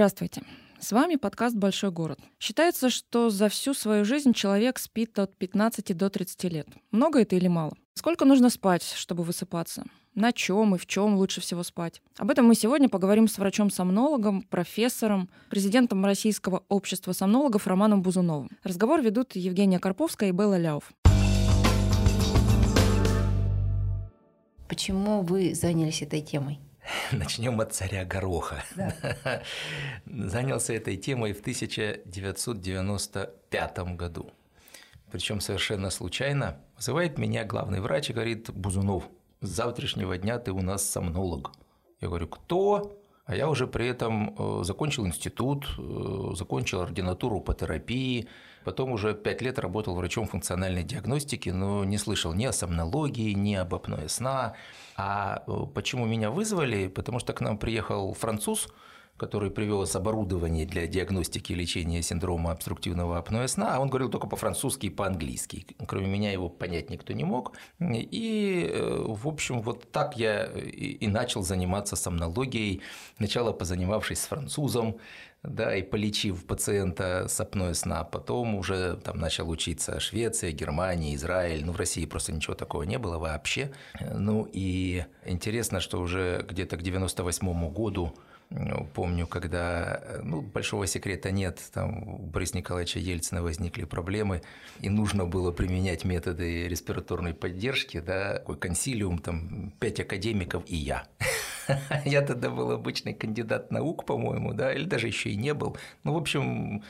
Здравствуйте. С вами подкаст «Большой город». Считается, что за всю свою жизнь человек спит от 15 до 30 лет. Много это или мало? Сколько нужно спать, чтобы высыпаться? На чем и в чем лучше всего спать? Об этом мы сегодня поговорим с врачом-сомнологом, профессором, президентом Российского общества сомнологов Романом Бузуновым. Разговор ведут Евгения Карповская и Белла Ляов. Почему вы занялись этой темой? Начнем от царя Гороха. Да. Занялся этой темой в 1995 году. Причем совершенно случайно. Вызывает меня главный врач и говорит, Бузунов, с завтрашнего дня ты у нас сомнолог. Я говорю, кто? А я уже при этом э, закончил институт, э, закончил ординатуру по терапии, потом уже пять лет работал врачом функциональной диагностики, но не слышал ни о сомнологии, ни об апное сна. А э, почему меня вызвали? Потому что к нам приехал француз, который привез оборудование для диагностики и лечения синдрома обструктивного апноэ сна, а он говорил только по-французски и по-английски. Кроме меня его понять никто не мог. И, э, в общем, вот так я и начал заниматься сомнологией, сначала позанимавшись с французом, да, и полечив пациента с апноэ сна, потом уже там начал учиться Швеция, Германия, Израиль, ну в России просто ничего такого не было вообще. Ну и интересно, что уже где-то к 98 году Помню, когда, ну, большого секрета нет, там у Бориса Николаевича Ельцина возникли проблемы, и нужно было применять методы респираторной поддержки, да, такой консилиум, там, пять академиков и я. Я тогда был обычный кандидат наук, по-моему, да, или даже еще и не был. Ну, в общем,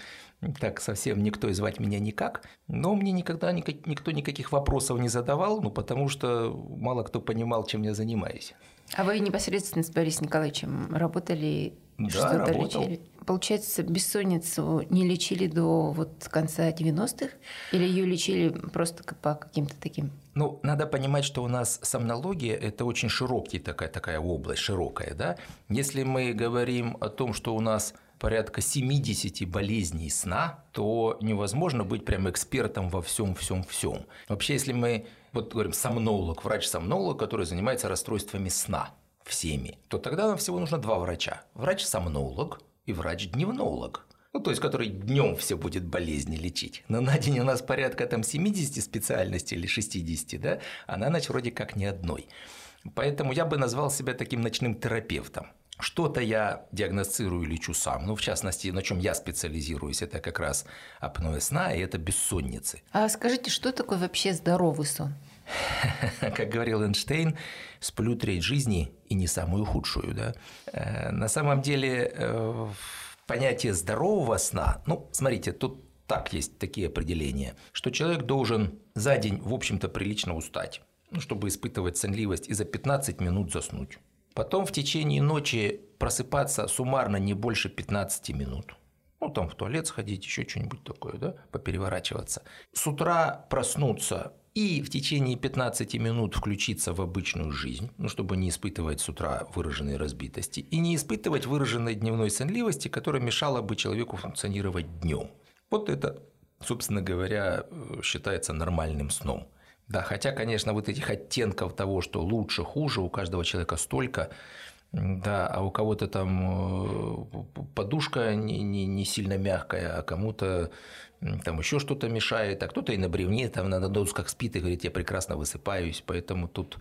так совсем никто и звать меня никак, но мне никогда никто никаких вопросов не задавал, ну, потому что мало кто понимал, чем я занимаюсь. А вы непосредственно с Борисом Николаевичем работали? Да, работал. лечили? Получается, бессонницу не лечили до вот конца 90-х? Или ее лечили просто по каким-то таким ну, надо понимать, что у нас сомнология – это очень широкая такая, такая область, широкая. Да? Если мы говорим о том, что у нас порядка 70 болезней сна, то невозможно быть прям экспертом во всем, всем, всем. Вообще, если мы вот говорим сомнолог, врач-сомнолог, который занимается расстройствами сна всеми, то тогда нам всего нужно два врача. Врач-сомнолог и врач-дневнолог. Ну, то есть, который днем все будет болезни лечить. Но на день у нас порядка там 70 специальностей или 60, да, а на ночь вроде как ни одной. Поэтому я бы назвал себя таким ночным терапевтом. Что-то я диагностирую и лечу сам. Ну, в частности, на чем я специализируюсь, это как раз апноэ сна и это бессонницы. А скажите, что такое вообще здоровый сон? Как говорил Эйнштейн, сплю треть жизни и не самую худшую. Да? Э, на самом деле э, понятие здорового сна, ну, смотрите, тут так есть такие определения, что человек должен за день, в общем-то, прилично устать, ну, чтобы испытывать сонливость и за 15 минут заснуть. Потом в течение ночи просыпаться суммарно не больше 15 минут. Ну, там в туалет сходить, еще что-нибудь такое, да, попереворачиваться. С утра проснуться и в течение 15 минут включиться в обычную жизнь, ну, чтобы не испытывать с утра выраженной разбитости и не испытывать выраженной дневной сонливости, которая мешала бы человеку функционировать днем. Вот это, собственно говоря, считается нормальным сном. Да, хотя, конечно, вот этих оттенков того, что лучше, хуже, у каждого человека столько, да, а у кого-то там э, подушка не, не, не сильно мягкая, а кому-то там еще что-то мешает, а кто-то и на бревне там на досках спит и говорит, я прекрасно высыпаюсь, поэтому тут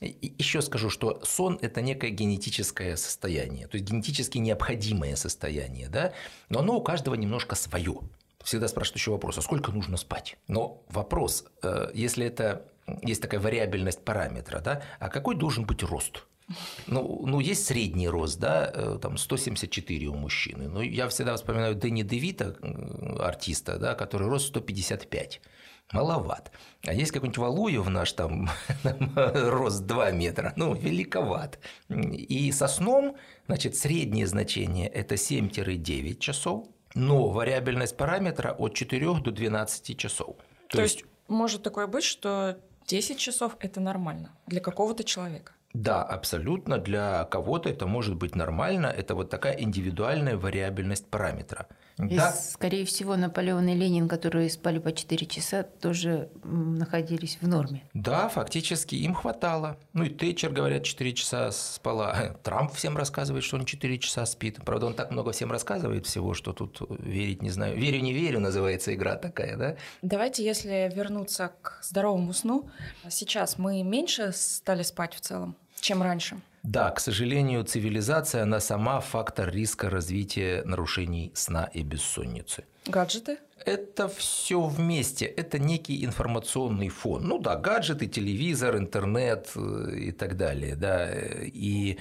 еще скажу, что сон – это некое генетическое состояние, то есть генетически необходимое состояние, да, но оно у каждого немножко свое всегда спрашивают еще вопрос, а сколько нужно спать? Но вопрос, э, если это есть такая вариабельность параметра, да, а какой должен быть рост? Ну, ну, есть средний рост, да, э, там 174 у мужчины. Но я всегда вспоминаю Дэнни Девита, артиста, да, который рост 155 маловат. А есть какой-нибудь Валуев наш там, рост 2 метра, ну, великоват. И со сном, значит, среднее значение – это 7-9 часов, но вариабельность параметра от 4 до 12 часов. То, То есть, есть может такое быть, что 10 часов – это нормально для какого-то человека? Да, абсолютно. Для кого-то это может быть нормально. Это вот такая индивидуальная вариабельность параметра. И, Да, скорее всего, Наполеон и Ленин, которые спали по 4 часа, тоже находились в норме. да, фактически им хватало. Ну и Тэтчер, говорят, 4 часа спала. Трамп всем рассказывает, что он 4 часа спит. Правда, он так много всем рассказывает всего, что тут верить не знаю. Верю, не верю, называется игра такая, да? Давайте, если вернуться к здоровому сну, сейчас мы меньше стали спать в целом, чем раньше. Да, к сожалению, цивилизация, она сама фактор риска развития нарушений сна и бессонницы. Гаджеты? Это все вместе, это некий информационный фон. Ну да, гаджеты, телевизор, интернет э, и так далее. Да. И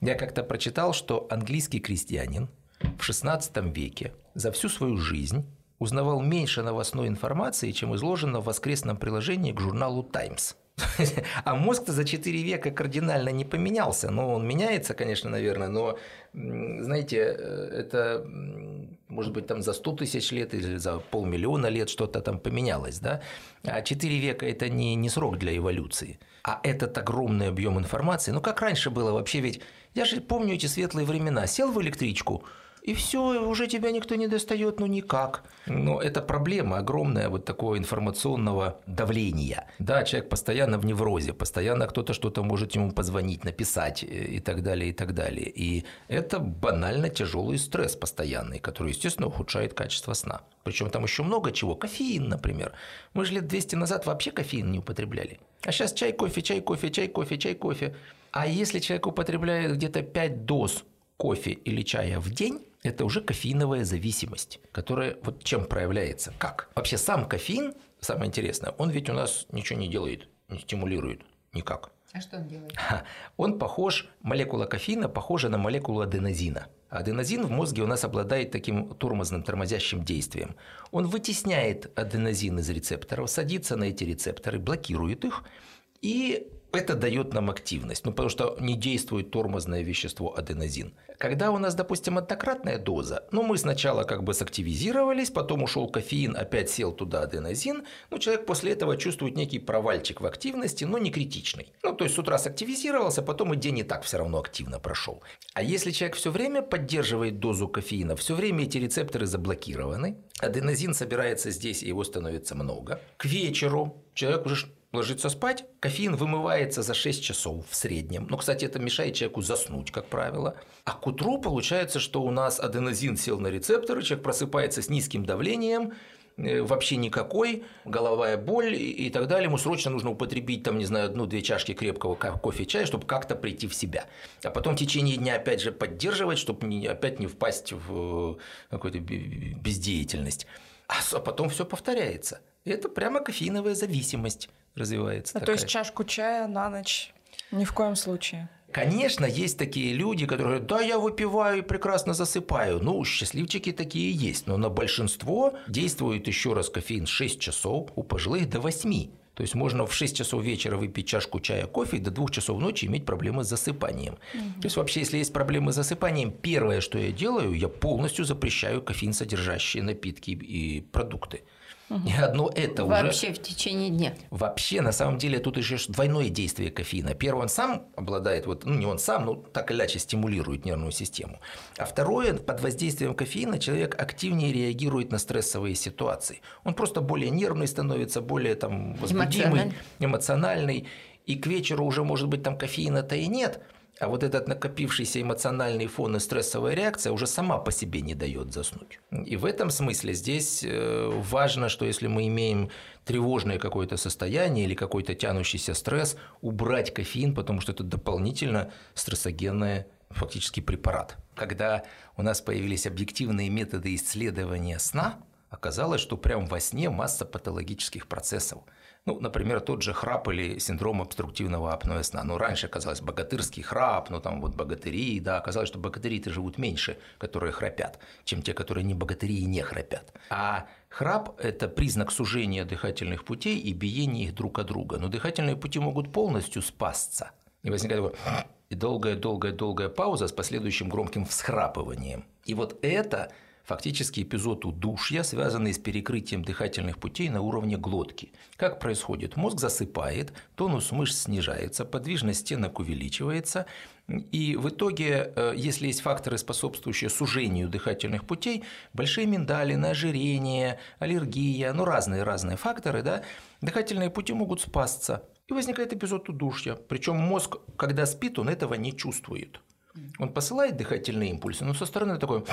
я как-то прочитал, что английский крестьянин в XVI веке за всю свою жизнь узнавал меньше новостной информации, чем изложено в воскресном приложении к журналу «Таймс». А мозг-то за 4 века кардинально не поменялся. Ну, он меняется, конечно, наверное, но, знаете, э, это, может быть, там за 100 тысяч лет или за полмиллиона лет что-то там поменялось, да? А 4 века – это не, не срок для эволюции. А этот огромный объем информации, ну, как раньше было вообще, ведь я же помню эти светлые времена. Сел в электричку, и все, уже тебя никто не достает, ну никак. Но это проблема огромная вот такого информационного давления. Да, человек постоянно в неврозе, постоянно кто-то что-то может ему позвонить, написать э, и так далее, и так далее. И это банально тяжелый стресс постоянный, который, естественно, ухудшает качество сна. Причем там еще много чего. Кофеин, например. Мы же лет 200 назад вообще кофеин не употребляли. А сейчас чай, кофе, чай, кофе, чай, кофе, чай, кофе. А если человек употребляет где-то 5 доз кофе или чая в день, это уже кофеиновая зависимость, которая вот чем проявляется. Как? Вообще сам кофеин, самое интересное, он ведь у нас ничего не делает, не стимулирует никак. А что он делает? Он похож, молекула кофеина похожа на молекулу аденозина. Аденозин в мозге у нас обладает таким тормозным, тормозящим действием. Он вытесняет аденозин из рецепторов, садится на эти рецепторы, блокирует их, и это дает нам активность, ну, потому что не действует тормозное вещество аденозин. Когда у нас, допустим, однократная доза, ну, мы сначала как бы сактивизировались, потом ушел кофеин, опять сел туда аденозин, ну, человек после этого чувствует некий провальчик в активности, но не критичный. Ну, то есть с утра сактивизировался, потом и день и так все равно активно прошел. А если человек все время поддерживает дозу кофеина, все время эти рецепторы заблокированы, аденозин собирается здесь, и его становится много. К вечеру человек уже ложится спать, кофеин вымывается за 6 часов в среднем. Ну, кстати, это мешает человеку заснуть, как правило. А к утру получается, что у нас аденозин сел на рецепторы, человек просыпается с низким давлением, э, вообще никакой, головая боль и так далее. Ему срочно нужно употребить, там, не знаю, одну-две чашки крепкого кофе, чая, чтобы как-то прийти в себя. А потом в течение дня опять же поддерживать, чтобы не- опять не впасть в э, какую-то бе- бездеятельность. А а потом все повторяется. Это прямо кофеиновая зависимость развивается. То такая. есть чашку чая на ночь ни в коем случае. Конечно, есть такие люди, которые говорят, да, я выпиваю и прекрасно засыпаю. Ну, счастливчики такие есть, но на большинство действует еще раз кофеин 6 часов, у пожилых до 8. То есть можно в 6 часов вечера выпить чашку чая, кофе, и до 2 часов ночи иметь проблемы с засыпанием. То есть вообще, если есть проблемы с засыпанием, первое, что я делаю, я полностью запрещаю кофеин содержащие напитки и продукты. И одно это уже... Вообще в течение дня. Вообще, на самом деле, тут еще двойное действие кофеина. Первое, он сам обладает, вот, ну не он сам, но так или иначе стимулирует нервную систему. А второе, под воздействием кофеина человек активнее реагирует на стрессовые ситуации. Он просто более нервный становится, более там возбудимый, Эмоциональный. эмоциональный. И к вечеру уже, может быть, там кофеина-то и нет, а вот этот накопившийся эмоциональный фон и стрессовая реакция уже сама по себе не дает заснуть. И в этом смысле здесь э, важно, что если мы имеем тревожное какое-то состояние или какой-то тянущийся стресс, убрать кофеин, потому что это дополнительно стрессогенный фактически препарат. Когда у нас появились объективные методы исследования сна, оказалось, что прямо во сне масса патологических процессов. Ну, например, тот же храп или синдром обструктивного апноэ сна. Ну, раньше казалось богатырский храп, ну, там вот богатыри, да, оказалось, что богатыри-то живут меньше, которые храпят, чем те, которые не богатыри и не храпят. А храп – это признак сужения дыхательных путей и биения их друг от друга. Но дыхательные пути могут полностью спасться. И возникает такое и долгая-долгая-долгая пауза с последующим громким всхрапыванием. И вот это фактически эпизод удушья, связанный с перекрытием дыхательных путей на уровне глотки. Как происходит? Мозг засыпает, тонус мышц снижается, подвижность стенок увеличивается, и в итоге, э, если есть факторы, способствующие сужению дыхательных путей, большие миндалины, ожирение, аллергия, ну разные-разные факторы, да, дыхательные пути могут спасться. И возникает эпизод удушья. Причем мозг, когда спит, он этого не чувствует. Он посылает дыхательные импульсы, но со стороны такой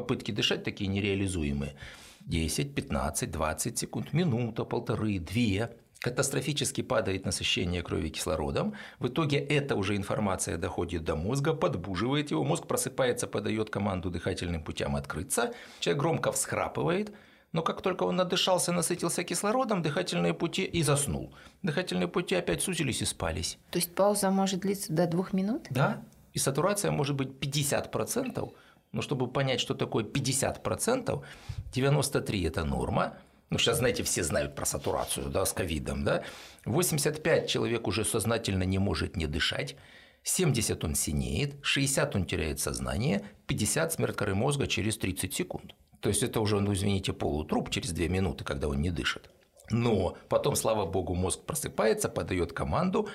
попытки дышать такие нереализуемые. 10, 15, 20 секунд, минута, полторы, две. Катастрофически падает насыщение крови кислородом. В итоге эта уже информация доходит до мозга, подбуживает его. Мозг просыпается, подает команду дыхательным путям открыться. Человек громко всхрапывает. Но как только он надышался, насытился кислородом, дыхательные пути и заснул. Дыхательные пути опять сузились и спались. То есть пауза может длиться до двух минут? Да. И сатурация может быть 50%. Но чтобы понять, что такое 50%, 93 – это норма. Ну, сейчас, знаете, все знают про сатурацию, да, с ковидом, да. 85 человек уже сознательно не может не дышать. 70 он синеет, 60 он теряет сознание, 50 смерть коры мозга через 30 секунд. То есть это уже, ну извините, полутруп через 2 минуты, когда он не дышит. Но потом, слава богу, мозг просыпается, подает команду,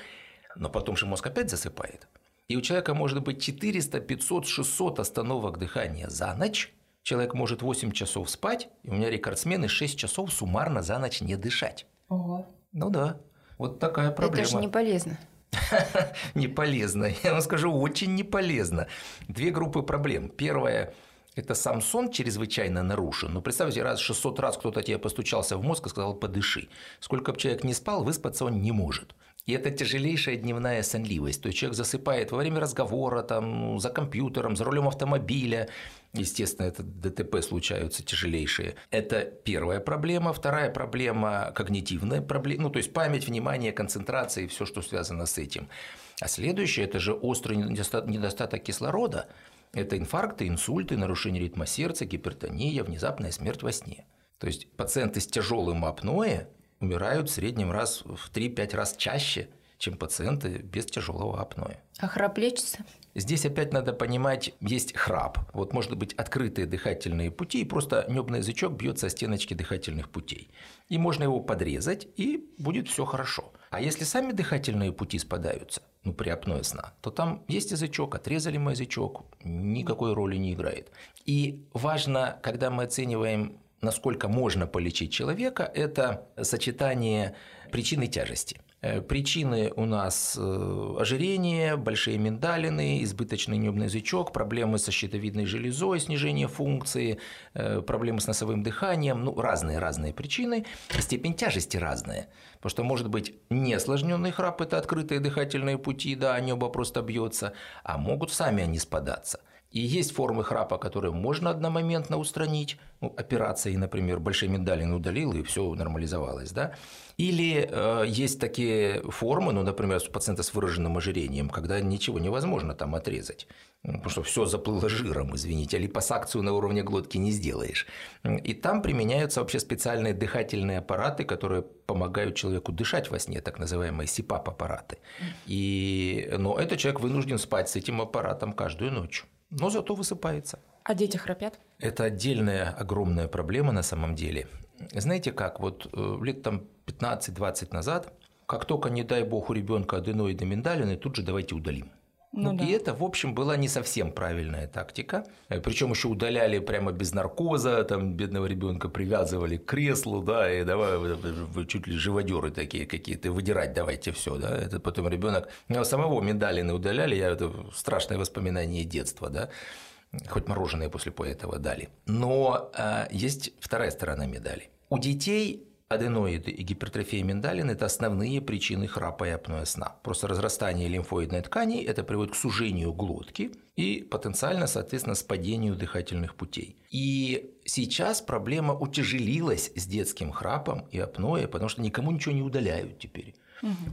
но потом же мозг опять засыпает. И у человека может быть 400, 500, 600 остановок дыхания за ночь. Человек может 8 часов спать, и у меня рекордсмены 6 часов суммарно за ночь не дышать. Ого. Ну да, вот такая проблема. Это же не полезно. не полезно. Я вам скажу, очень не полезно. Две группы проблем. Первая это сам сон чрезвычайно нарушен. Ну, представьте, раз 600 раз кто-то тебе постучался в мозг и сказал «подыши». Сколько бы человек не спал, выспаться он не может. И это тяжелейшая дневная сонливость. То есть человек засыпает во время разговора, там, ну, за компьютером, за рулем автомобиля. Естественно, это ДТП случаются тяжелейшие. Это первая проблема. Вторая проблема – когнитивная проблема. Ну, то есть память, внимание, концентрация и все, что связано с этим. А следующее – это же острый недостаток кислорода. Это инфаркты, инсульты, нарушение ритма сердца, гипертония, внезапная смерть во сне. То есть пациенты с тяжелым апноэ умирают в среднем раз в 3-5 раз чаще, чем пациенты без тяжелого апноэ. А храп лечится? Здесь опять надо понимать, есть храп. Вот может быть открытые дыхательные пути, и просто небный язычок бьется о стеночки дыхательных путей. И можно его подрезать, и будет все хорошо. А если сами дыхательные пути спадаются, ну, при апное сна, то там есть язычок, отрезали мы язычок, никакой роли не играет. И важно, когда мы оцениваем насколько можно полечить человека, это сочетание причины тяжести. Э, причины у нас э, ожирение, большие миндалины, избыточный небный язычок, проблемы со щитовидной железой, снижение функции, э, проблемы с носовым дыханием, ну, разные-разные причины, степень тяжести разная. Потому что может быть неосложненный храп – это открытые дыхательные пути, да, небо просто бьется, а могут сами они спадаться – и есть формы храпа, которые можно одномоментно устранить, ну, операцией, например, большие миндалины удалил, и все нормализовалось, да. Или э, есть такие формы, ну, например, у пациента с выраженным ожирением, когда ничего невозможно там отрезать, ну, потому что все заплыло жиром, извините, а липосакцию на уровне глотки не сделаешь. И там применяются вообще специальные дыхательные аппараты, которые помогают человеку дышать во сне, так называемые СИПАП-аппараты. И, но этот человек вынужден спать с этим аппаратом каждую ночь но зато высыпается. А дети храпят? Это отдельная огромная проблема на самом деле. Знаете как, вот э, лет там 15-20 назад, как только, не дай бог, у ребенка аденоиды миндалины, тут же давайте удалим. Ну, ну, да. И это, в общем, была не совсем правильная тактика. Э, Причем еще удаляли прямо без наркоза, там бедного ребенка привязывали к креслу, да, и давай вы чуть ли живодеры такие какие-то, выдирать давайте все, да. Это потом ребенок. Самого медалины удаляли, я это страшное воспоминание детства, да. Хоть мороженое после этого дали. Но э, есть вторая сторона медали. У детей Аденоиды и гипертрофия миндалин – это основные причины храпа и апноэ сна. Просто разрастание лимфоидной ткани – это приводит к сужению глотки и потенциально, соответственно, спадению дыхательных путей. И сейчас проблема утяжелилась с детским храпом и апноэ, потому что никому ничего не удаляют теперь.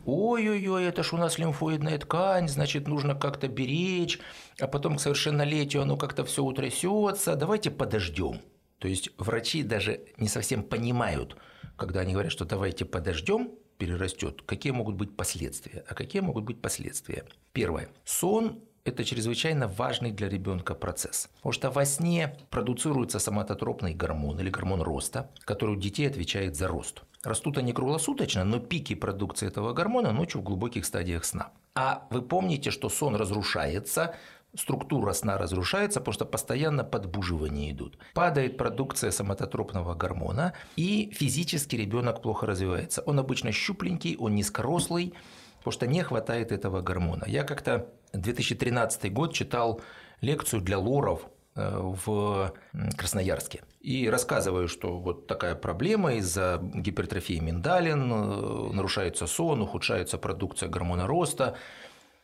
Ой-ой-ой, это ж у нас лимфоидная ткань, значит, нужно как-то беречь, а потом к совершеннолетию оно как-то все утрясется. Давайте подождем. То есть врачи даже не совсем понимают, когда они говорят, что давайте подождем, перерастет, какие могут быть последствия. А какие могут быть последствия? Первое. Сон это чрезвычайно важный для ребенка процесс. Потому что во сне продуцируется соматотропный гормон или гормон роста, который у детей отвечает за рост. Растут они круглосуточно, но пики продукции этого гормона ночью в глубоких стадиях сна. А вы помните, что сон разрушается структура сна разрушается, потому что постоянно подбуживания идут. Падает продукция соматотропного гормона, и физически ребенок плохо развивается. Он обычно щупленький, он низкорослый, потому что не хватает этого гормона. Я как-то 2013 год читал лекцию для лоров э, в Красноярске. И рассказываю, что вот такая проблема из-за гипертрофии миндалин, э, нарушается сон, ухудшается продукция гормона роста.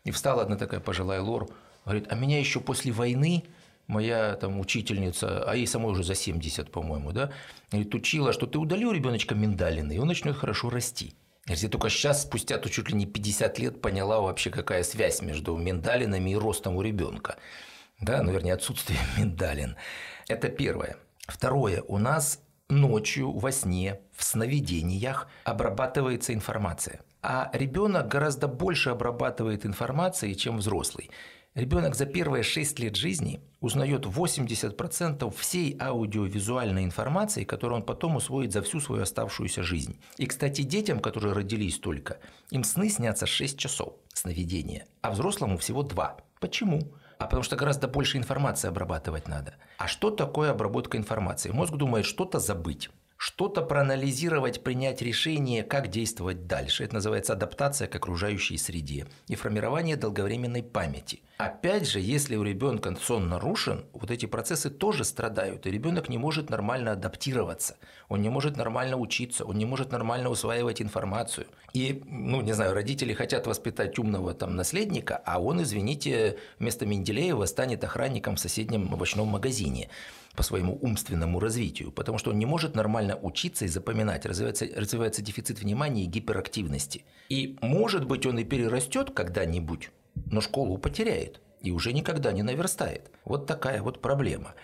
И встала одна такая пожилая лор – Говорит, а меня еще после войны моя там учительница, а ей самой уже за 70, по-моему, да, говорит, учила, что ты удалил ребеночка миндалины, и он начнет хорошо расти. Я только сейчас, спустя то чуть ли не 50 лет, поняла вообще, какая связь между миндалинами и ростом у ребенка. Да, ну, вернее, отсутствие миндалин. Это первое. Второе. У нас ночью во сне, в сновидениях обрабатывается информация. А ребенок гораздо больше обрабатывает информации, чем взрослый. Ребенок за первые 6 лет жизни узнает 80% всей аудиовизуальной информации, которую он потом усвоит за всю свою оставшуюся жизнь. И, кстати, детям, которые родились только, им сны снятся 6 часов сновидения, а взрослому всего 2. Почему? А потому что гораздо больше информации обрабатывать надо. А что такое обработка информации? Мозг думает что-то забыть что-то проанализировать, принять решение, как действовать дальше. Это называется адаптация к окружающей среде и формирование долговременной памяти. Опять же, если у ребенка сон нарушен, вот эти процессы тоже страдают, и ребенок не может нормально адаптироваться, он не может нормально учиться, он не может нормально усваивать информацию. И, ну, не знаю, родители хотят воспитать умного там наследника, а он, извините, вместо Менделеева станет охранником в соседнем овощном магазине по своему умственному развитию, потому что он не может нормально учиться и запоминать, развивается, развивается дефицит внимания и гиперактивности. И, может быть, он и перерастет когда-нибудь, но школу потеряет и уже никогда не наверстает. Вот такая вот проблема.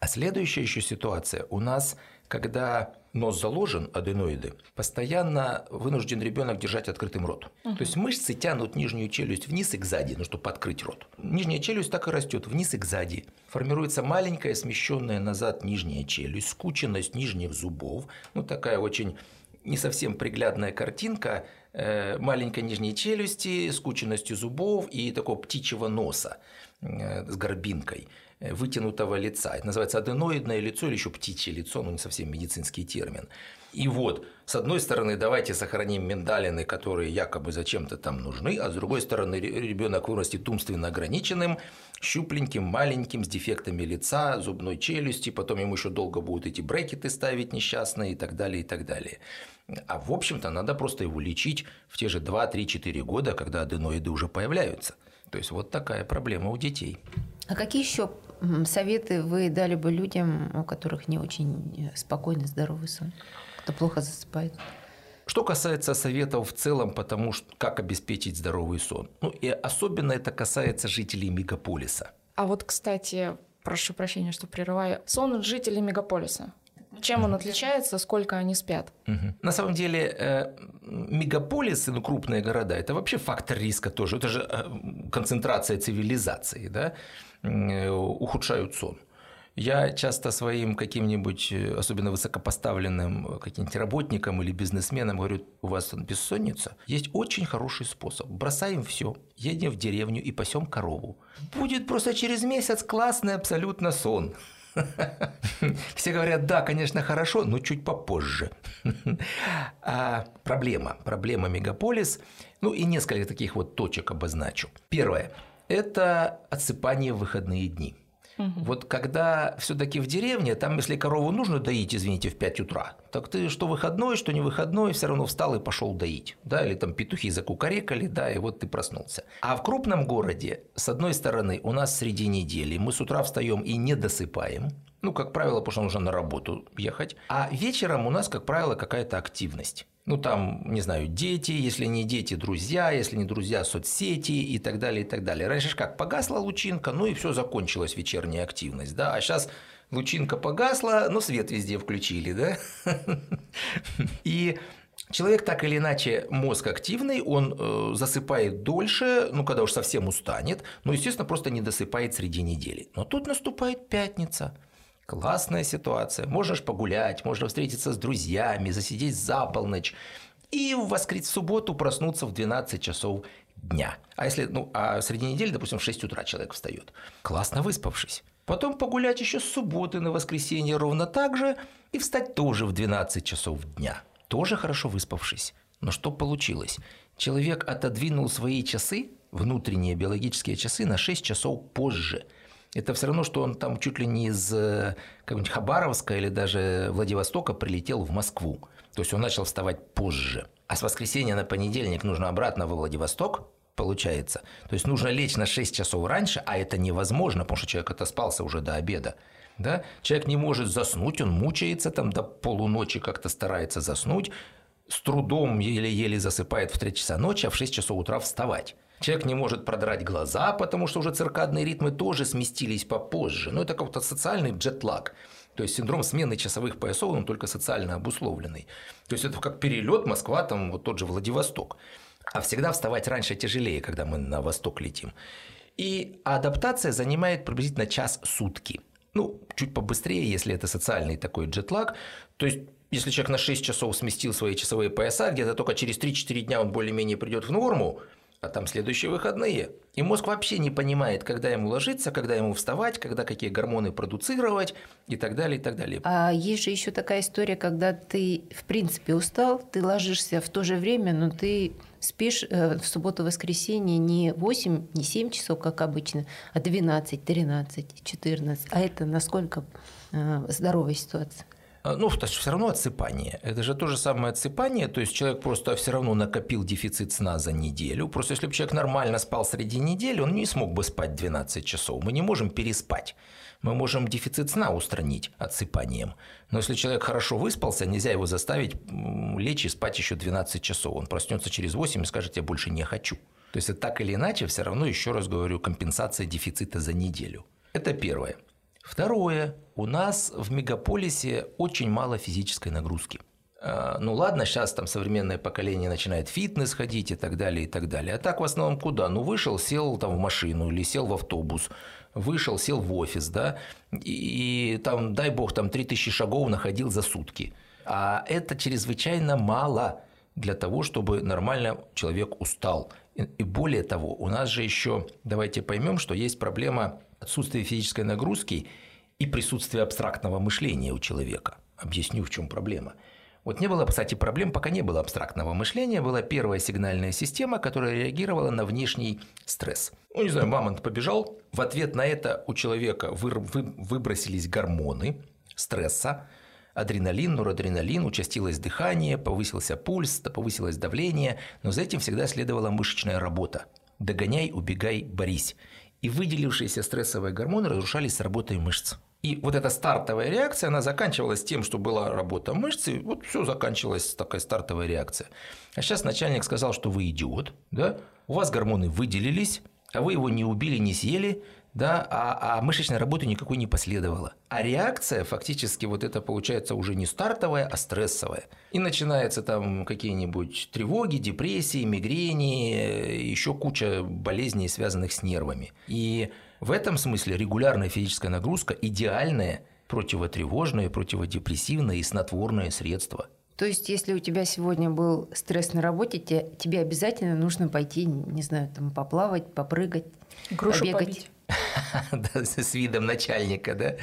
А следующая еще ситуация у нас, когда нос заложен, аденоиды, постоянно вынужден ребенок держать открытым рот. Угу. То есть мышцы тянут нижнюю челюсть вниз и к сзади, ну, чтобы открыть рот. Нижняя челюсть так и растет вниз и к сзади. Формируется маленькая смещенная назад нижняя челюсть, скученность нижних зубов, ну такая очень не совсем приглядная картинка э, маленькой нижней челюсти, скученностью зубов и такого птичьего носа э, с горбинкой – вытянутого лица. Это называется аденоидное лицо или еще птичье лицо, ну не совсем медицинский термин. И вот, с одной стороны, давайте сохраним миндалины, которые якобы зачем-то там нужны, а с другой стороны, ребенок вырастет умственно ограниченным, щупленьким, маленьким, с дефектами лица, зубной челюсти, потом ему еще долго будут эти брекеты ставить несчастные и так далее, и так далее. А в общем-то, надо просто его лечить в те же 2-3-4 года, когда аденоиды уже появляются. То есть вот такая проблема у детей. А какие еще советы вы дали бы людям, у которых не очень э, спокойный, здоровый сон, кто плохо засыпает? Что касается советов в целом, потому что как обеспечить здоровый сон, ну и особенно это касается жителей мегаполиса. А вот, кстати, прошу прощения, что прерываю, сон жителей мегаполиса. Чем он отличается, сколько они спят? Угу. На самом деле, э, мегаполисы, ну, крупные города, это вообще фактор риска тоже. Это же э, концентрация цивилизации, да? Э, ухудшают сон. Я часто своим каким-нибудь, э, особенно высокопоставленным э, каким-нибудь работникам или бизнесменам говорю, у вас бессонница, есть очень хороший способ. Бросаем все, едем в деревню и пасем корову. Будет просто через месяц классный абсолютно сон. Все говорят, да, конечно, хорошо, но чуть попозже. А проблема, проблема мегаполис, ну и несколько таких вот точек обозначу. Первое это отсыпание в выходные дни. Угу. Вот когда все-таки в деревне, там, если корову нужно доить, извините, в 5 утра, так ты что выходной, что не выходной, все равно встал и пошел доить. Да, или там петухи закукарекали, да, и вот ты проснулся. А в крупном городе, с одной стороны, у нас среди недели мы с утра встаем и не досыпаем, ну, как правило, потому что нужно на работу ехать. А вечером у нас, как правило, какая-то активность. Ну, там, не знаю, дети, если не дети, друзья, если не друзья, соцсети и так далее, и так далее. Раньше как, погасла лучинка, ну и все, закончилась вечерняя активность, да, а сейчас лучинка погасла, но свет везде включили, да. И Человек так или иначе мозг активный, он э, засыпает дольше, ну когда уж совсем устанет, но, естественно, просто не досыпает среди недели. Но тут наступает пятница. Классная ситуация. Можешь погулять, можно встретиться с друзьями, засидеть за полночь. И в воскрес... в субботу проснуться в 12 часов дня. А если, ну, а среди недели, допустим, в 6 утра человек встает. Классно выспавшись. Потом погулять еще с субботы на воскресенье ровно так же и встать тоже в 12 часов дня. Тоже хорошо выспавшись. Но что получилось? Человек отодвинул свои часы, внутренние биологические часы, на 6 часов позже. Это все равно, что он там чуть ли не из э, какого-нибудь Хабаровска или даже Владивостока прилетел в Москву. То есть он начал вставать позже. А с воскресенья на понедельник нужно обратно во Владивосток, получается. То есть нужно лечь на 6 часов раньше, а это невозможно, потому что человек отоспался уже до обеда. Да? Человек не может заснуть, он мучается там до полуночи, как-то старается заснуть, с трудом еле-еле засыпает в 3 часа ночи, а в 6 часов утра вставать. Человек не может продрать глаза, потому что уже циркадные ритмы тоже сместились попозже. Но это как-то социальный джетлаг. То есть синдром смены часовых поясов, он только социально обусловленный. То есть это как перелет Москва, там вот тот же Владивосток. А всегда вставать раньше тяжелее, когда мы на восток летим. И адаптация занимает приблизительно час сутки. Ну, чуть побыстрее, если это социальный такой джетлаг. То есть если человек на 6 часов сместил свои часовые пояса, где-то только через 3-4 дня он более-менее придет в норму, а там следующие выходные. И мозг вообще не понимает, когда ему ложиться, когда ему вставать, когда какие гормоны продуцировать и так далее, и так далее. А есть же еще такая история, когда ты, в принципе, устал, ты ложишься в то же время, но ты спишь э, в субботу-воскресенье не 8, не 7 часов, как обычно, а 12, 13, 14. А это насколько э, здоровая ситуация? А, ну, все равно отсыпание. Это же то же самое отсыпание, то есть человек просто все равно накопил дефицит сна за неделю. Просто если бы человек нормально спал среди недели, он не смог бы спать 12 часов. Мы не можем переспать. Мы можем дефицит сна устранить отсыпанием. Но если человек хорошо выспался, нельзя его заставить лечь и спать еще 12 часов. Он проснется через 8 и скажет, я больше не хочу. То есть это так или иначе все равно, еще раз говорю, компенсация дефицита за неделю. Это первое. Второе. У нас в мегаполисе очень мало физической нагрузки. А, ну ладно, сейчас там современное поколение начинает фитнес ходить и так далее, и так далее. А так в основном куда? Ну вышел, сел там в машину или сел в автобус, вышел, сел в офис, да, и, и там, дай бог, там 3000 шагов находил за сутки. А это чрезвычайно мало для того, чтобы нормально человек устал. И более того, у нас же еще, давайте поймем, что есть проблема отсутствие физической нагрузки и присутствие абстрактного мышления у человека. Объясню, в чем проблема. Вот не было, кстати, проблем, пока не было абстрактного мышления, была первая сигнальная система, которая реагировала на внешний стресс. Ну, не знаю, мамонт побежал, в ответ на это у человека вы, вы, выбросились гормоны стресса, адреналин, норадреналин, участилось дыхание, повысился пульс, повысилось давление, но за этим всегда следовала мышечная работа. Догоняй, убегай, борись и выделившиеся стрессовые гормоны разрушались с работой мышц. И вот эта стартовая реакция, она заканчивалась тем, что была работа мышц, и вот все заканчивалась такая стартовая реакция. А сейчас начальник сказал, что вы идиот, да? у вас гормоны выделились, а вы его не убили, не съели, да, а, а мышечной работы никакой не последовало. А реакция фактически вот это получается уже не стартовая, а стрессовая. И начинаются там какие-нибудь тревоги, депрессии, мигрени, еще куча болезней, связанных с нервами. И в этом смысле регулярная физическая нагрузка идеальное противотревожное, противодепрессивное и снотворное средство. То есть, если у тебя сегодня был стресс на работе, тебе, тебе обязательно нужно пойти, не знаю, там поплавать, попрыгать, Грушу побегать. Побить. с видом начальника, да,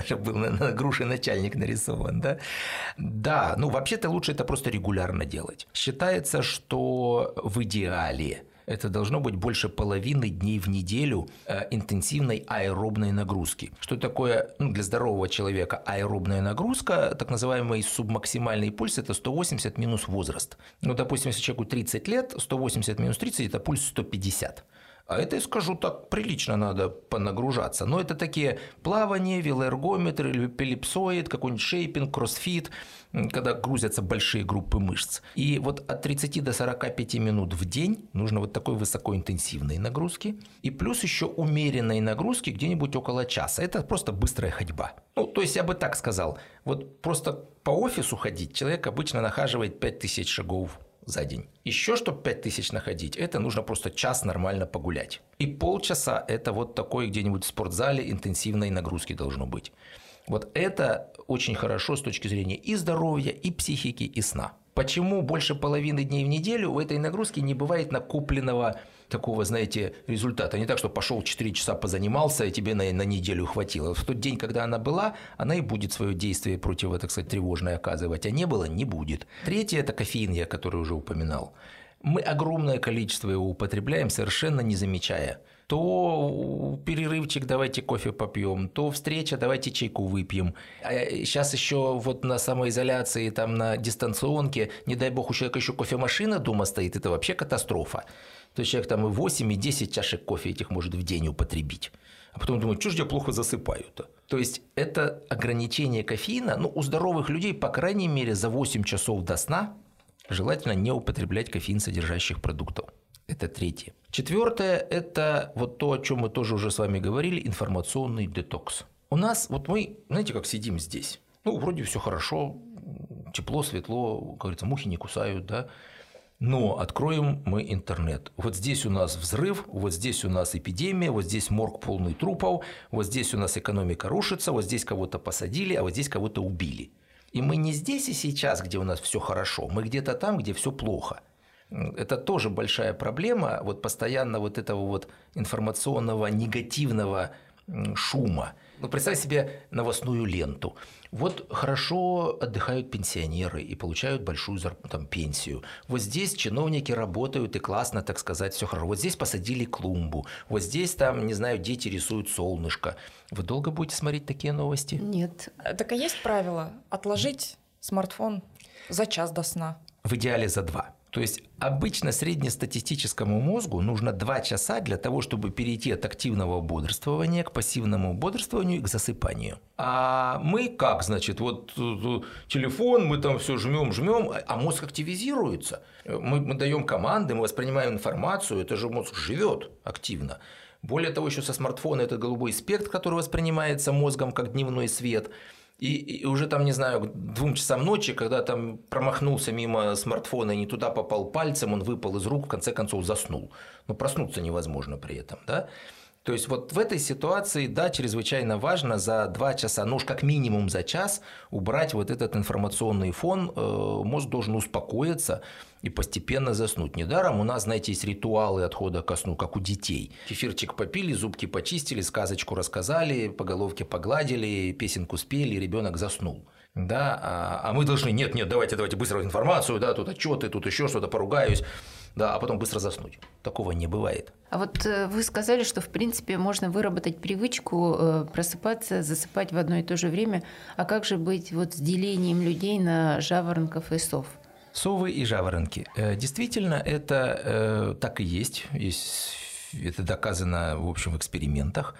чтобы был на, на груше начальник нарисован, да. Да, ну вообще-то лучше это просто регулярно делать. Считается, что в идеале это должно быть больше половины дней в неделю э, интенсивной аэробной нагрузки. Что такое ну, для здорового человека аэробная нагрузка, так называемый субмаксимальный пульс, это 180 минус возраст. Ну, допустим, если человеку 30 лет, 180 минус 30 – это пульс 150. А это, скажу так, прилично надо понагружаться. Но это такие плавания, велоэргометр, эллипсоид, какой-нибудь шейпинг, кроссфит, когда грузятся большие группы мышц. И вот от 30 до 45 минут в день нужно вот такой высокоинтенсивной нагрузки. И плюс еще умеренной нагрузки где-нибудь около часа. Это просто быстрая ходьба. Ну, то есть я бы так сказал. Вот просто по офису ходить человек обычно нахаживает 5000 шагов за день. Еще, чтобы 5000 находить, это нужно просто час нормально погулять. И полчаса – это вот такой где-нибудь в спортзале интенсивной нагрузки должно быть. Вот это очень хорошо с точки зрения и здоровья, и психики, и сна. Почему больше половины дней в неделю в этой нагрузке не бывает накопленного такого, знаете, результата. Не так, что пошел 4 часа позанимался, и тебе на, на неделю хватило. В тот день, когда она была, она и будет свое действие против, так сказать, тревожное оказывать. А не было, не будет. Третье – это кофеин, я который уже упоминал. Мы огромное количество его употребляем, совершенно не замечая. То перерывчик, давайте кофе попьем, то встреча, давайте чайку выпьем. А сейчас еще вот на самоизоляции, там на дистанционке, не дай бог, у человека еще кофемашина дома стоит, это вообще катастрофа то человек там и 8, и 10 чашек кофе этих может в день употребить. А потом думает, что же я плохо засыпаю-то? То есть это ограничение кофеина, ну, у здоровых людей, по крайней мере, за 8 часов до сна желательно не употреблять кофеин содержащих продуктов. Это третье. Четвертое – это вот то, о чем мы тоже уже с вами говорили, информационный детокс. У нас, вот мы, знаете, как сидим здесь. Ну, вроде все хорошо, тепло, светло, как говорится, мухи не кусают, да. Но откроем мы интернет. Вот здесь у нас взрыв, вот здесь у нас эпидемия, вот здесь морг полный трупов, вот здесь у нас экономика рушится, вот здесь кого-то посадили, а вот здесь кого-то убили. И мы не здесь и сейчас, где у нас все хорошо, мы где-то там, где все плохо. Это тоже большая проблема, вот постоянно вот этого вот информационного негативного шума. Ну, представь себе новостную ленту. Вот хорошо отдыхают пенсионеры и получают большую там, пенсию. Вот здесь чиновники работают и классно, так сказать, все хорошо. Вот здесь посадили клумбу. Вот здесь там, не знаю, дети рисуют солнышко. Вы долго будете смотреть такие новости? Нет. Так и есть правило отложить смартфон за час до сна. В идеале за два. То есть обычно среднестатистическому мозгу нужно 2 часа для того, чтобы перейти от активного бодрствования к пассивному бодрствованию и к засыпанию. А мы как, значит, вот э, телефон, мы там все жмем, жмем, а мозг активизируется. Мы, мы даем команды, мы воспринимаем информацию, это же мозг живет активно. Более того, еще со смартфона это голубой спектр, который воспринимается мозгом как дневной свет – и, и уже там, не знаю, к двум часам ночи, когда там промахнулся мимо смартфона и не туда попал пальцем, он выпал из рук, в конце концов заснул. Но проснуться невозможно при этом, да? То есть вот в этой ситуации, да, чрезвычайно важно за два часа, ну уж как минимум за час убрать вот этот информационный фон, э, мозг должен успокоиться и постепенно заснуть. Недаром у нас, знаете, есть ритуалы отхода ко сну, как у детей. Кефирчик попили, зубки почистили, сказочку рассказали, по головке погладили, песенку спели, ребенок заснул да, а, а мы должны, нет, нет, давайте, давайте быстро информацию, да, тут отчеты, тут еще что-то, поругаюсь, да, а потом быстро заснуть. Такого не бывает. А вот э, вы сказали, что в принципе можно выработать привычку э, просыпаться, засыпать в одно и то же время. А как же быть вот с делением людей на жаворонков и сов? Совы и жаворонки. Э, действительно, это так и есть. есть. Это доказано, в общем, в экспериментах.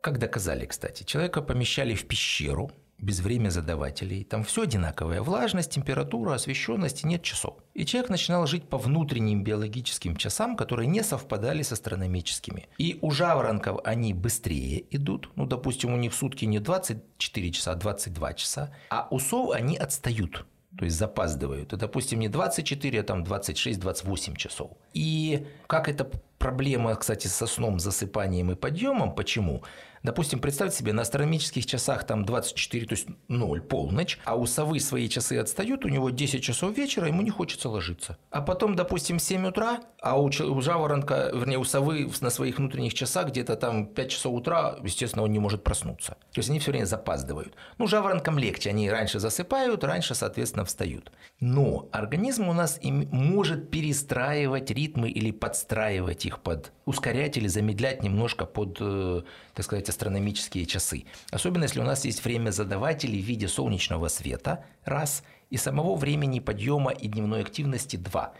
Как доказали, кстати, человека помещали в пещеру – без время задавателей. Там все одинаковое. Влажность, температура, освещенность нет часов. И человек начинал жить по внутренним биологическим часам, которые не совпадали с астрономическими. И у жаворонков они быстрее идут. Ну, допустим, у них в сутки не 24 часа, а 22 часа. А у сов они отстают то есть запаздывают. И, допустим, не 24, а там 26-28 часов. И как эта проблема, кстати, со сном, засыпанием и подъемом, почему? Допустим, представьте себе, на астрономических часах там 24, то есть 0, полночь, а у совы свои часы отстают, у него 10 часов вечера, ему не хочется ложиться. А потом, допустим, 7 утра, а у, у жаворонка, вернее, у совы на своих внутренних часах где-то там 5 часов утра, естественно, он не может проснуться. То есть они все время запаздывают. Ну, жаворонкам легче, они раньше засыпают, раньше, соответственно, встают. Но организм у нас может перестраивать ритмы или подстраивать их под, ускорять или замедлять немножко под, э, так сказать, астрономические часы. Особенно если у нас есть время задавателей в виде солнечного света, раз, и самого времени подъема и дневной активности, два.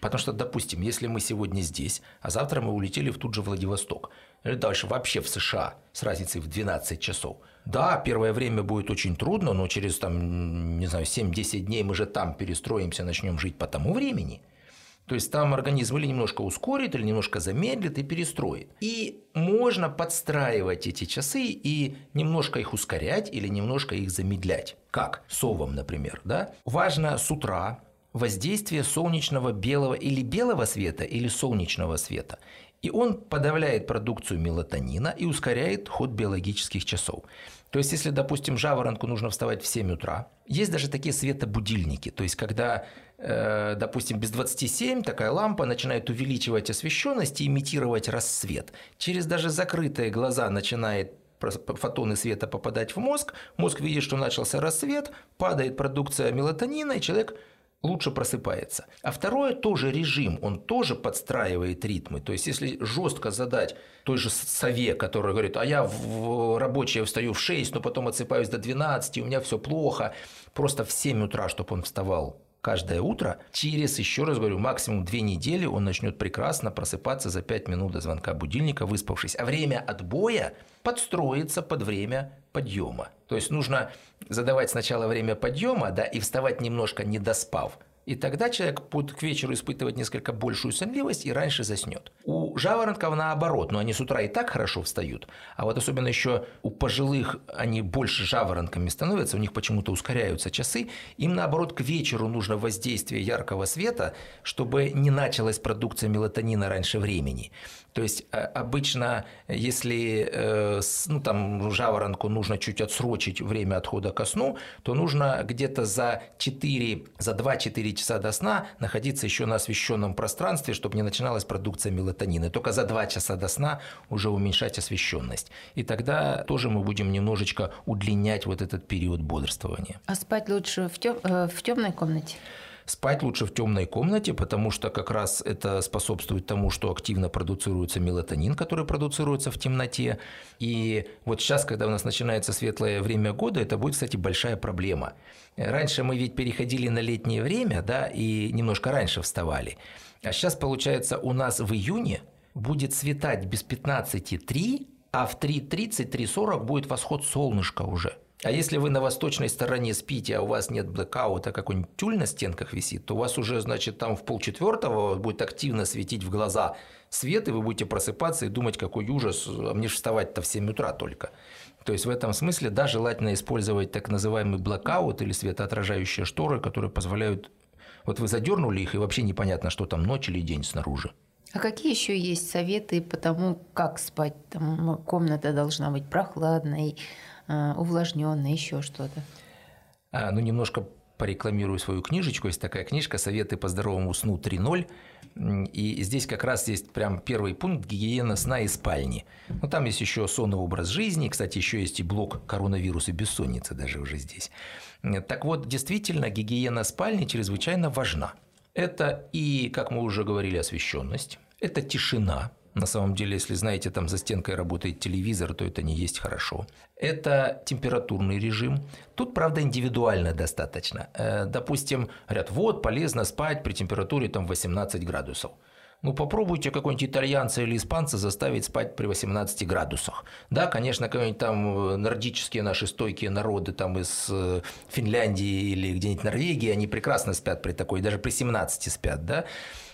Потому что, допустим, если мы сегодня здесь, а завтра мы улетели в тут же Владивосток, или дальше вообще в США с разницей в 12 часов. Да, первое время будет очень трудно, но через там, не знаю, 7-10 дней мы же там перестроимся, начнем жить по тому времени. То есть там организм или немножко ускорит, или немножко замедлит и перестроит. И можно подстраивать эти часы и немножко их ускорять или немножко их замедлять. Как? Совам, например. Да? Важно с утра воздействие солнечного белого или белого света, или солнечного света. И он подавляет продукцию мелатонина и ускоряет ход биологических часов. То есть, если, допустим, жаворонку нужно вставать в 7 утра, есть даже такие светобудильники. То есть, когда, допустим, без 27 такая лампа начинает увеличивать освещенность и имитировать рассвет. Через даже закрытые глаза начинает фотоны света попадать в мозг, мозг видит, что начался рассвет, падает продукция мелатонина, и человек лучше просыпается. А второе тоже режим, он тоже подстраивает ритмы. То есть, если жестко задать той же сове, которая говорит, а я в рабочее встаю в 6, но потом отсыпаюсь до 12, у меня все плохо, просто в 7 утра, чтобы он вставал каждое утро, через, еще раз говорю, максимум две недели он начнет прекрасно просыпаться за 5 минут до звонка будильника, выспавшись. А время отбоя подстроится под время подъема. То есть нужно задавать сначала время подъема, да, и вставать немножко не доспав. И тогда человек будет к вечеру испытывать несколько большую сонливость и раньше заснет. У жаворонков наоборот, но они с утра и так хорошо встают. А вот особенно еще у пожилых они больше жаворонками становятся, у них почему-то ускоряются часы. Им наоборот к вечеру нужно воздействие яркого света, чтобы не началась продукция мелатонина раньше времени. То есть э, обычно, если э, ну, там, жаворонку нужно чуть отсрочить время отхода ко сну, то нужно где-то за 4, за 2-4 часа до сна находиться еще на освещенном пространстве, чтобы не начиналась продукция мелатонина. Только за 2 часа до сна уже уменьшать освещенность. И тогда тоже мы будем немножечко удлинять вот этот период бодрствования. А спать лучше в, тем, э, в темной комнате? Спать лучше в темной комнате, потому что как раз это способствует тому, что активно продуцируется мелатонин, который продуцируется в темноте. И вот сейчас, когда у нас начинается светлое время года, это будет, кстати, большая проблема. Раньше мы ведь переходили на летнее время, да, и немножко раньше вставали. А сейчас, получается, у нас в июне будет светать без 15,3, а в 3.30, 3.40 будет восход солнышка уже – а если вы на восточной стороне спите, а у вас нет блэкаута, какой-нибудь тюль на стенках висит, то у вас уже, значит, там в полчетвертого будет активно светить в глаза свет, и вы будете просыпаться и думать, какой ужас, а мне же вставать-то в 7 утра только. То есть в этом смысле, да, желательно использовать так называемый блокаут или светоотражающие шторы, которые позволяют... Вот вы задернули их, и вообще непонятно, что там ночь или день снаружи. А какие еще есть советы по тому, как спать? Там комната должна быть прохладной, увлажненное, еще что-то. А, ну, немножко порекламирую свою книжечку. Есть такая книжка «Советы по здоровому сну 3.0». И здесь как раз есть прям первый пункт «Гигиена сна и спальни». Ну, там есть еще сон и образ жизни. Кстати, еще есть и блок «Коронавирус и бессонница» даже уже здесь. Так вот, действительно, гигиена спальни чрезвычайно важна. Это и, как мы уже говорили, освещенность, это тишина, на самом деле, если знаете, там за стенкой работает телевизор, то это не есть хорошо. Это температурный режим. Тут, правда, индивидуально достаточно. Э, допустим, говорят, вот, полезно спать при температуре там 18 градусов. Ну, попробуйте какой-нибудь итальянца или испанца заставить спать при 18 градусах. Да, конечно, какие-нибудь там э, нордические наши стойкие народы там из э, Финляндии или где-нибудь Норвегии, они прекрасно спят при такой, даже при 17 спят, да.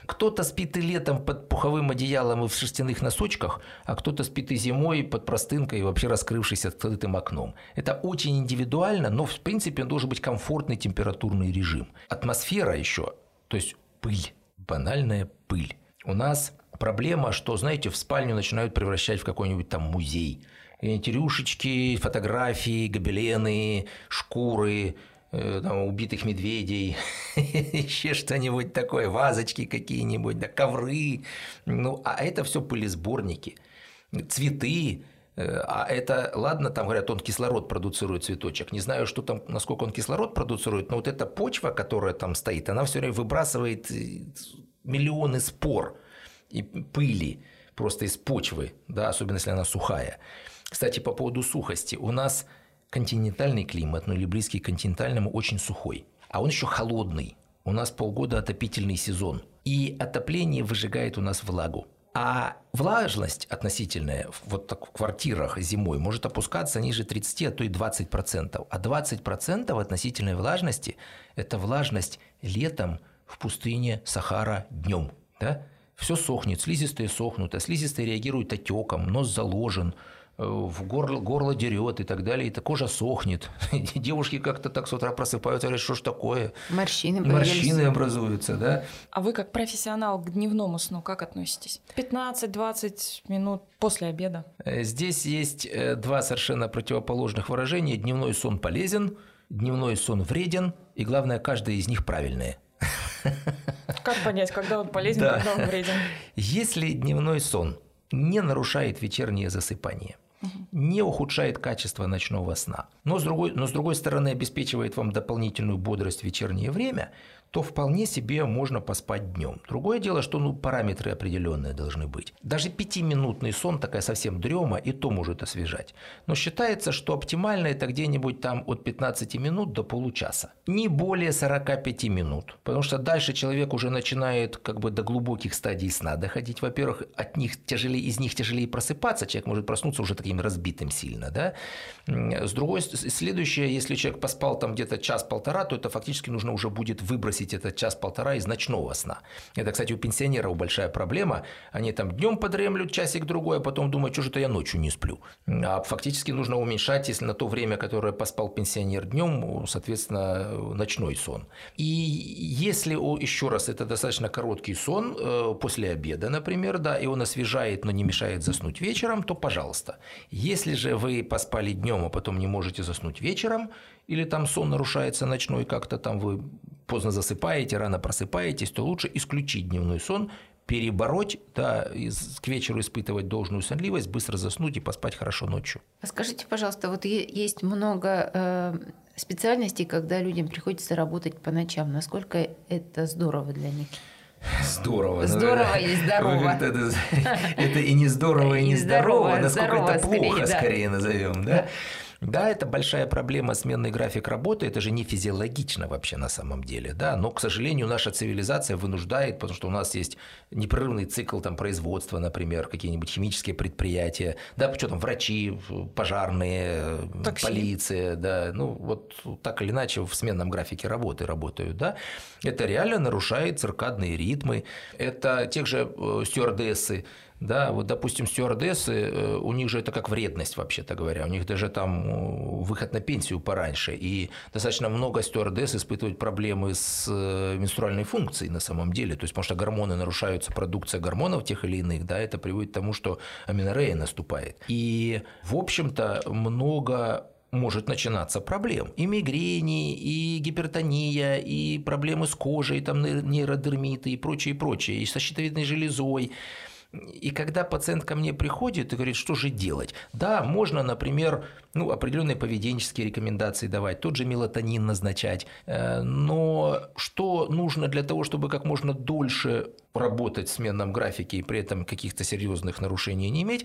Кто-то спит и летом под пуховым одеялом и в шерстяных носочках, а кто-то спит и зимой под простынкой и вообще раскрывшись открытым окном. Это очень индивидуально, но в принципе должен быть комфортный температурный режим. Атмосфера еще, то есть пыль, банальная пыль. У нас проблема, что, знаете, в спальню начинают превращать в какой-нибудь там музей. Эти рюшечки, фотографии, гобелены, шкуры, там, убитых медведей, еще что-нибудь такое, вазочки какие-нибудь, да, ковры. Ну, а это все пылесборники, цветы, э, а это, ладно, там говорят, он кислород продуцирует цветочек. Не знаю, что там, насколько он кислород продуцирует, но вот эта почва, которая там стоит, она все время выбрасывает э, миллионы спор и пыли просто из почвы, да, особенно если она сухая. Кстати, по поводу сухости. У нас континентальный климат, ну или близкий к континентальному, очень сухой. А он еще холодный. У нас полгода отопительный сезон. И отопление выжигает у нас влагу. А влажность относительная вот так в квартирах зимой может опускаться ниже 30, а то и 20%. А 20% относительной влажности – это влажность летом в пустыне Сахара днем. Да? Все сохнет, слизистые сохнут, а слизистые реагируют отеком, нос заложен – в горло, горло дерет и так далее, и кожа сохнет. Девушки как-то так с утра просыпаются, говорят, что ж такое? Морщины Морщины образуются, да. А вы как профессионал к дневному сну как относитесь? 15-20 минут после обеда? Э, здесь есть э, два совершенно противоположных выражения. Дневной сон полезен, дневной сон вреден, и главное, каждое из них правильное. Как понять, когда он полезен, да. когда он вреден? Если дневной сон не нарушает вечернее засыпание, не ухудшает качество ночного сна, но с, другой, но с другой стороны обеспечивает вам дополнительную бодрость в вечернее время, то вполне себе можно поспать днем. Другое дело, что ну, параметры определенные должны быть. Даже пятиминутный сон, такая совсем дрема, и то может освежать. Но считается, что оптимально это где-нибудь там от 15 минут до получаса. Не более 45 минут. Потому что дальше человек уже начинает как бы до глубоких стадий сна доходить. Во-первых, от них тяжелее, из них тяжелее просыпаться. Человек может проснуться уже таким разбитым сильно. Да? С другой, следующее, если человек поспал там где-то час-полтора, то это фактически нужно уже будет выбросить выбросить этот час-полтора из ночного сна. Это, кстати, у пенсионеров большая проблема. Они там днем подремлют часик-другой, а потом думают, что же-то я ночью не сплю. А фактически нужно уменьшать, если на то время, которое поспал пенсионер днем, соответственно, ночной сон. И если, еще раз, это достаточно короткий сон, э, после обеда, например, да, и он освежает, но не мешает заснуть вечером, то пожалуйста. Если же вы поспали днем, а потом не можете заснуть вечером, или там сон нарушается ночной, как-то там вы поздно засыпаете, рано просыпаетесь, то лучше исключить дневной сон, перебороть, да, к вечеру испытывать должную сонливость, быстро заснуть и поспать хорошо ночью. А скажите, пожалуйста, вот есть много э, специальностей, когда людям приходится работать по ночам. Насколько это здорово для них? Здорово. Здорово и здорово. Это, это и не здорово, и не здорово, насколько это плохо, скорее назовем, да? Да, это большая проблема сменный график работы, это же не физиологично вообще на самом деле, да, но, к сожалению, наша цивилизация вынуждает, потому что у нас есть непрерывный цикл там, производства, например, какие-нибудь химические предприятия, да, что там, врачи, пожарные, Такси. полиция, да, ну вот так или иначе в сменном графике работы работают, да, это реально нарушает циркадные ритмы, это тех же э, стюардессы, да, вот, допустим, стюардессы, э, у них же это как вредность, вообще-то говоря. У них даже там э, выход на пенсию пораньше. И достаточно много стюардесс испытывают проблемы с э, менструальной функцией на самом деле. То есть, потому что гормоны нарушаются, продукция гормонов тех или иных, да, это приводит к тому, что аминорея наступает. И, в общем-то, много может начинаться проблем. И мигрени, и гипертония, и проблемы с кожей, там нейродермиты и прочее, и прочее, и со щитовидной железой. И когда пациент ко мне приходит и говорит, что же делать? Да, можно, например, ну, определенные поведенческие рекомендации давать, тот же мелатонин назначать, э, но что нужно для того, чтобы как можно дольше работать в сменном графике и при этом каких-то серьезных нарушений не иметь,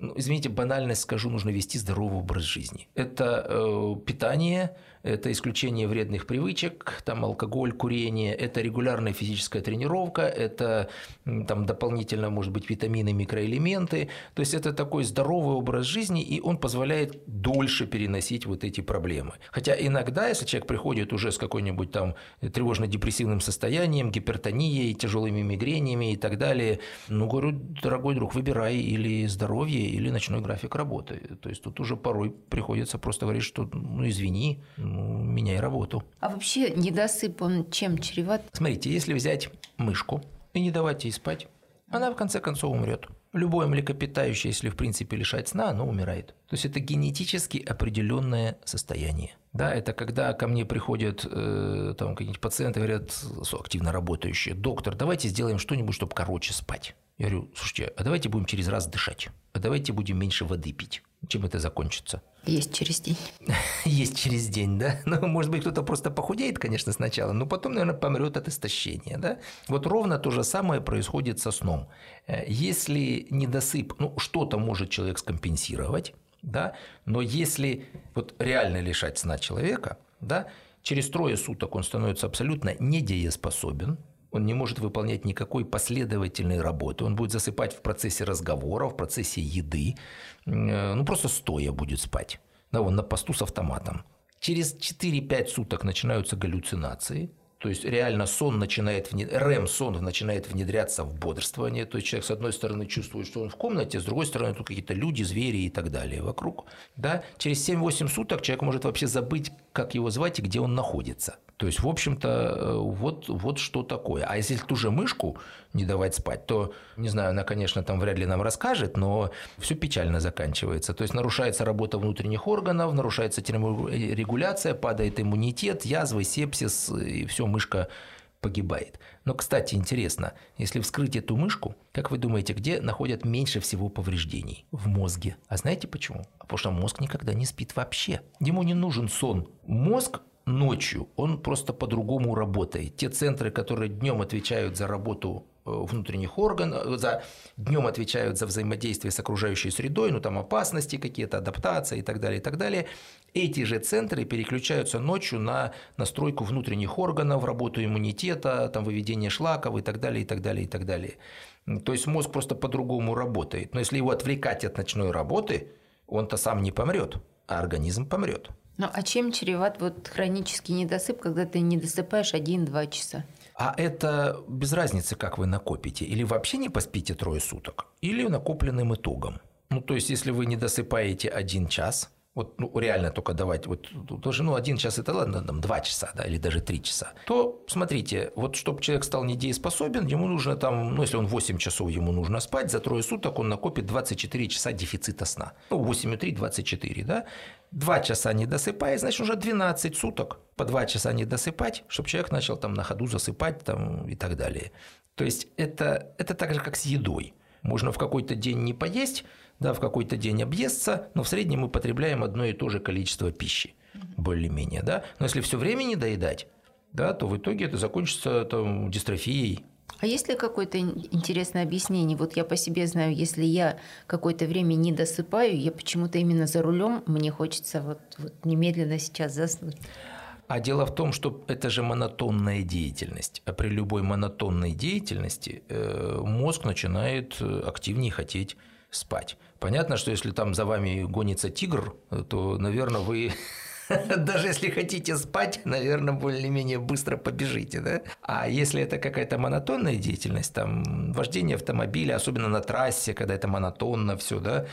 ну, извините, банальность скажу, нужно вести здоровый образ жизни. Это э, питание, это исключение вредных привычек, там алкоголь, курение, это регулярная физическая тренировка, это там дополнительно, может быть, витамины, микроэлементы. То есть это такой здоровый образ жизни, и он позволяет дольше переносить вот эти проблемы. Хотя иногда, если человек приходит уже с какой-нибудь там тревожно-депрессивным состоянием, гипертонией, тяжелыми мигренями и так далее, ну, говорю, дорогой друг, выбирай или здоровье, или ночной график работы. То есть тут уже порой приходится просто говорить, что ну извини, меняй работу. А вообще недосып, он чем чреват? Смотрите, если взять мышку и не давать ей спать, она в конце концов умрет. Любое млекопитающее, если в принципе лишать сна, оно умирает. То есть это генетически определенное состояние. Да, это когда ко мне приходят э, там какие-нибудь пациенты, говорят, активно работающие, доктор, давайте сделаем что-нибудь, чтобы короче спать. Я говорю, слушайте, а давайте будем через раз дышать, а давайте будем меньше воды пить. Чем это закончится? Есть через день. Есть через день, да? Ну, может быть, кто-то просто похудеет, конечно, сначала, но потом, наверное, помрет от истощения, да? Вот ровно то же самое происходит со сном. Э, если недосып, ну, что-то может человек скомпенсировать, да? Но если вот реально лишать сна человека, да, через трое суток он становится абсолютно недееспособен, он не может выполнять никакой последовательной работы. Он будет засыпать в процессе разговора, в процессе еды. Э, ну, просто стоя будет спать. Да, он на посту с автоматом. Через 4-5 суток начинаются галлюцинации. То есть реально сон начинает, РЭМ-сон начинает внедряться в бодрствование. То есть человек, с одной стороны, чувствует, что он в комнате, с другой стороны, тут какие-то люди, звери и так далее вокруг. Да? Через 7-8 суток человек может вообще забыть, как его звать и где он находится. То есть, в общем-то, э, вот, вот что такое. А если ту же мышку не давать спать, то, не знаю, она, конечно, там вряд ли нам расскажет, но все печально заканчивается. То есть, нарушается работа внутренних органов, нарушается терморегуляция, падает иммунитет, язвы, сепсис, и все, мышка погибает. Но, кстати, интересно, если вскрыть эту мышку, как вы думаете, где находят меньше всего повреждений? В мозге. А знаете почему? Потому что мозг никогда не спит вообще. Ему не нужен сон. Мозг ночью он просто по-другому работает. Те центры, которые днем отвечают за работу э, внутренних органов, э, за днем отвечают за взаимодействие с окружающей средой, ну там опасности какие-то, адаптация и так далее, и так далее. Эти же центры переключаются ночью на настройку внутренних органов, работу иммунитета, там выведение шлаков и так далее, и так далее, и так далее. То есть мозг просто по-другому работает. Но если его отвлекать от ночной работы, он-то сам не помрет, а организм помрет. Ну а чем чреват вот хронический недосып, когда ты не досыпаешь 1-2 часа? А это без разницы, как вы накопите. Или вообще не поспите трое суток, или накопленным итогом. Ну, то есть, если вы не досыпаете один час, вот ну, реально только давать, вот тоже, ну, один час это ладно, там, два часа, да, или даже три часа, то смотрите, вот чтобы человек стал недееспособен, ему нужно там, ну, если он 8 часов ему нужно спать, за трое суток он накопит 24 часа дефицита сна. Ну, 8,3 – 24, да. Два часа не досыпает, значит, уже 12 суток по два часа не досыпать, чтобы человек начал там на ходу засыпать там и так далее. То есть это, это так же, как с едой. Можно в какой-то день не поесть, да, в какой-то день объесться, но в среднем мы потребляем одно и то же количество пищи, более-менее, да. Но если все время не доедать, да, то в итоге это закончится там, дистрофией. А есть ли какое-то интересное объяснение? Вот я по себе знаю, если я какое-то время не досыпаю, я почему-то именно за рулем, мне хочется вот, вот немедленно сейчас заснуть. А дело в том, что это же монотонная деятельность. А при любой монотонной деятельности э, мозг начинает э, активнее хотеть спать. Понятно, что если там за вами гонится тигр, то, наверное, вы даже если хотите спать, наверное, более-менее быстро побежите, да? А если это какая-то монотонная деятельность, там, вождение автомобиля, особенно на трассе, когда это монотонно все, да,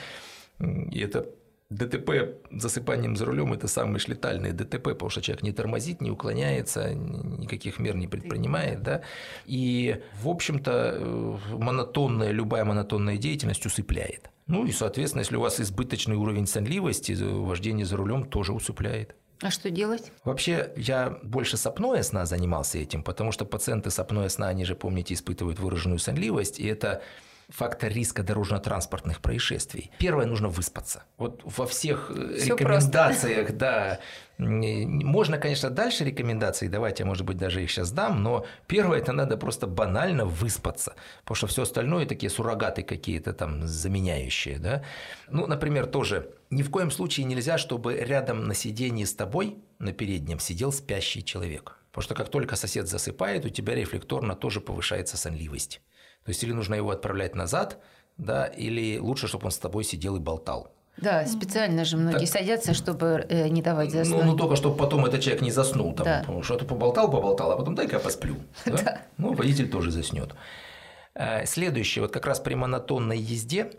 и это ДТП засыпанием за рулем это самые летальные ДТП, потому что человек не тормозит, не уклоняется, никаких мер не предпринимает. Да? И, в общем-то, э, монотонная, любая монотонная деятельность усыпляет. Ну и, соответственно, если у вас избыточный уровень сонливости, вождение за рулем тоже усыпляет. А что делать? Вообще, я больше сопное сна занимался этим, потому что пациенты сопное сна, они же, помните, испытывают выраженную сонливость, и это фактор риска дорожно-транспортных происшествий. Первое, нужно выспаться. Вот во всех э, Всё рекомендациях, просто. да, можно, конечно, дальше рекомендации давать, я, может быть, даже их сейчас дам, но первое, это надо просто банально выспаться, потому что все остальное такие суррогаты какие-то там заменяющие, да. Ну, например, тоже ни в коем случае нельзя, чтобы рядом на сиденье с тобой, на переднем, сидел спящий человек. Потому что как только сосед засыпает, у тебя рефлекторно тоже повышается сонливость. То есть или нужно его отправлять назад, да, или лучше, чтобы он с тобой сидел и болтал. Да, специально же многие так, садятся, чтобы э, не давать ну, заснуть. Ну, ну, только чтобы потом этот человек не заснул. Там, да. Потому что ты поболтал, поболтал, а потом дай-ка я посплю. Да? Да. Ну, водитель тоже заснет. Э, следующее, вот как раз при монотонной езде а,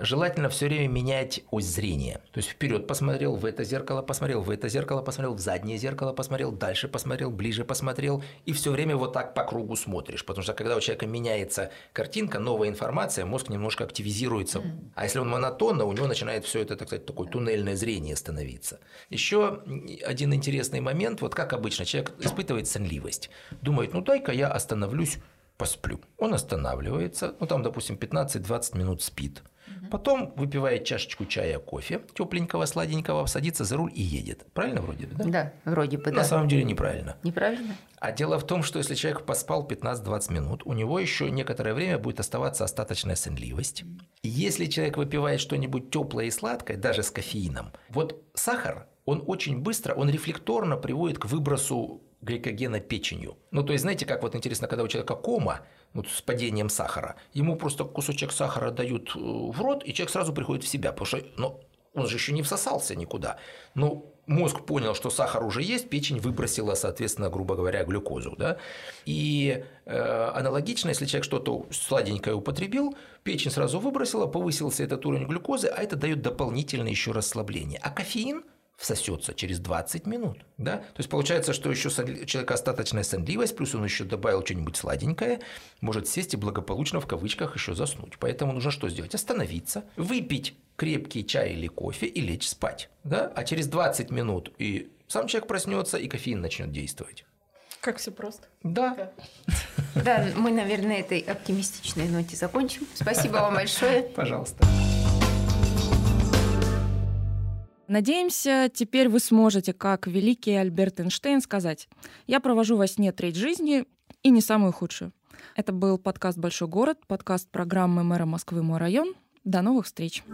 желательно все время менять ось зрения. То есть вперед посмотрел, в это зеркало посмотрел, в это зеркало посмотрел, в заднее зеркало посмотрел, дальше посмотрел, ближе посмотрел, и все время вот так по кругу смотришь. Потому что когда у человека меняется картинка, новая информация, мозг немножко активизируется. Mm. А если он монотонно, у него начинает все это, так сказать, такое туннельное зрение становиться. Еще один интересный момент, вот как обычно, человек испытывает сонливость. Думает, ну дай-ка я остановлюсь, посплю. Он останавливается, ну там, допустим, 15-20 минут спит. Потом выпивает чашечку чая, кофе, тепленького, сладенького, садится за руль и едет. Правильно вроде бы, да? Да, вроде бы, На самом деле неправильно. Неправильно? А дело в том, что если человек поспал 15-20 минут, у него еще некоторое время будет оставаться остаточная сонливость. И если человек выпивает что-нибудь теплое и сладкое, даже с кофеином, вот сахар, он очень быстро, он рефлекторно приводит к выбросу гликогена печенью. Ну, то есть, знаете, как вот интересно, когда у человека кома, вот с падением сахара, ему просто кусочек сахара дают э, в рот, и человек сразу приходит в себя, потому что ну, он же еще не всосался никуда. Ну, мозг понял, что сахар уже есть, печень выбросила, соответственно, грубо говоря, глюкозу. Да? И э, аналогично, если человек что-то сладенькое употребил, печень сразу выбросила, повысился этот уровень глюкозы, а это дает дополнительное еще расслабление. А кофеин – всосется через 20 минут. Да? То есть получается, что еще у человека остаточная сонливость, плюс он еще добавил что-нибудь сладенькое, может сесть и благополучно в кавычках еще заснуть. Поэтому нужно что сделать? Остановиться, выпить крепкий чай или кофе и лечь спать. Да? А через 20 минут и сам человек проснется, и кофеин начнет действовать. Как все просто. Да. Да, мы, наверное, на этой оптимистичной ноте закончим. Спасибо вам большое. Пожалуйста. Надеемся, теперь вы сможете, как великий Альберт Эйнштейн, сказать «Я провожу во сне треть жизни и не самую худшую». Это был подкаст «Большой город», подкаст программы мэра Москвы «Мой район». До новых встреч!